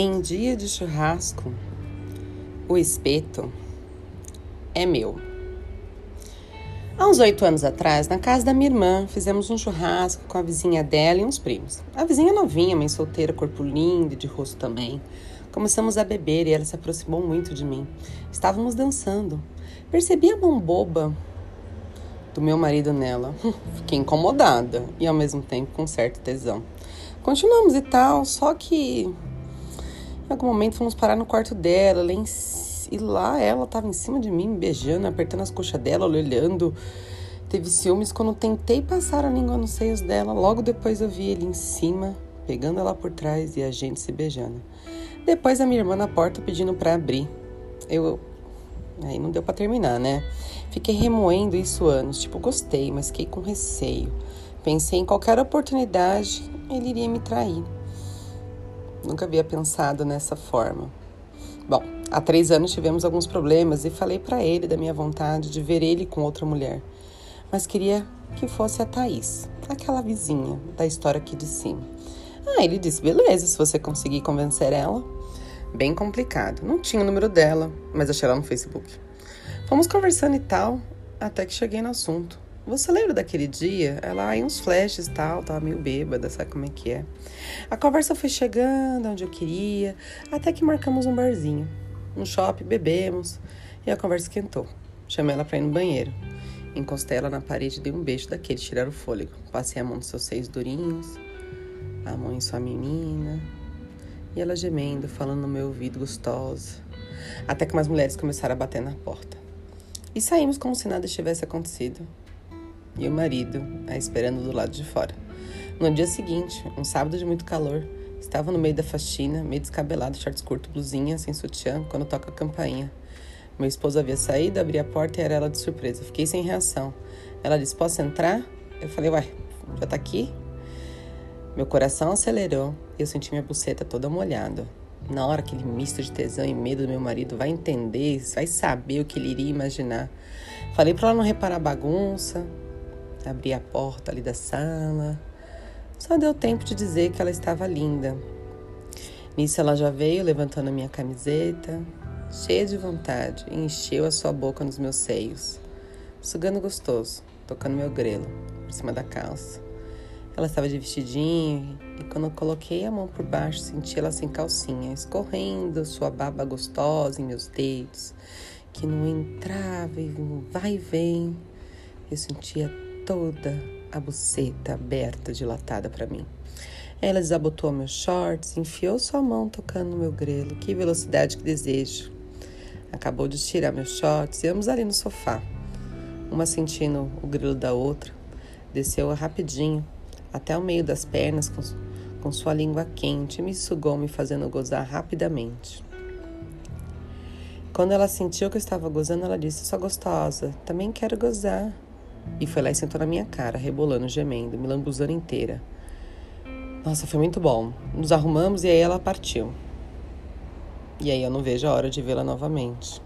Em dia de churrasco, o espeto é meu. Há uns oito anos atrás, na casa da minha irmã, fizemos um churrasco com a vizinha dela e uns primos. A vizinha novinha, mãe solteira, corpo lindo e de rosto também. Começamos a beber e ela se aproximou muito de mim. Estávamos dançando. Percebi a mão boba do meu marido nela. Fiquei incomodada e ao mesmo tempo com certo tesão. Continuamos e tal, só que em algum momento fomos parar no quarto dela, em... e lá ela estava em cima de mim, beijando, apertando as coxas dela, olhando. Teve ciúmes quando tentei passar a língua nos seios dela. Logo depois eu vi ele em cima, pegando ela por trás e a gente se beijando. Depois a minha irmã na porta pedindo para abrir. Eu. Aí não deu para terminar, né? Fiquei remoendo isso anos. Tipo, gostei, mas fiquei com receio. Pensei em qualquer oportunidade, ele iria me trair. Nunca havia pensado nessa forma. Bom, há três anos tivemos alguns problemas e falei para ele da minha vontade de ver ele com outra mulher. Mas queria que fosse a Thaís, aquela vizinha da história aqui de cima. Ah, ele disse: beleza, se você conseguir convencer ela. Bem complicado. Não tinha o número dela, mas achei ela no Facebook. Fomos conversando e tal, até que cheguei no assunto. Você lembra daquele dia? Ela aí uns flashes e tal, tava meio bêbada, sabe como é que é? A conversa foi chegando onde eu queria, até que marcamos um barzinho. No shopping, bebemos e a conversa esquentou. Chamei ela pra ir no banheiro. Encostei ela na parede dei um beijo daquele, tirar o fôlego. Passei a mão nos seus seios durinhos, a mão em sua menina. E ela gemendo, falando no meu ouvido gostosa. Até que umas mulheres começaram a bater na porta. E saímos como se nada tivesse acontecido e o marido a esperando do lado de fora. No dia seguinte, um sábado de muito calor, estava no meio da faxina, meio descabelado, shorts curto, blusinha, sem sutiã, quando toca a campainha. Meu esposo havia saído, abri a porta e era ela de surpresa. Fiquei sem reação. Ela disse: Posso entrar? Eu falei: Ué, já tá aqui? Meu coração acelerou e eu senti minha buceta toda molhada. Na hora, aquele misto de tesão e medo do meu marido vai entender, vai saber o que ele iria imaginar. Falei para ela não reparar a bagunça, abri a porta ali da sala. Só deu tempo de dizer que ela estava linda. Nisso ela já veio levantando a minha camiseta, cheia de vontade, e encheu a sua boca nos meus seios, sugando gostoso, tocando meu grelo por cima da calça. Ela estava de vestidinho e quando eu coloquei a mão por baixo, senti ela sem calcinha, escorrendo sua baba gostosa em meus dedos, que não entrava e vai e vem. Eu sentia toda a buceta aberta, dilatada para mim. Ela desabotou meus shorts, enfiou sua mão tocando no meu grelo. Que velocidade que desejo. Acabou de tirar meus shorts e ambos ali no sofá. Uma sentindo o grelo da outra. Desceu rapidinho, até o meio das pernas, com, com sua língua quente, e me sugou, me fazendo gozar rapidamente. Quando ela sentiu que eu estava gozando, ela disse: Sou gostosa, também quero gozar. E foi lá e sentou na minha cara, rebolando, gemendo, me lambuzando inteira. Nossa, foi muito bom. Nos arrumamos e aí ela partiu. E aí eu não vejo a hora de vê-la novamente.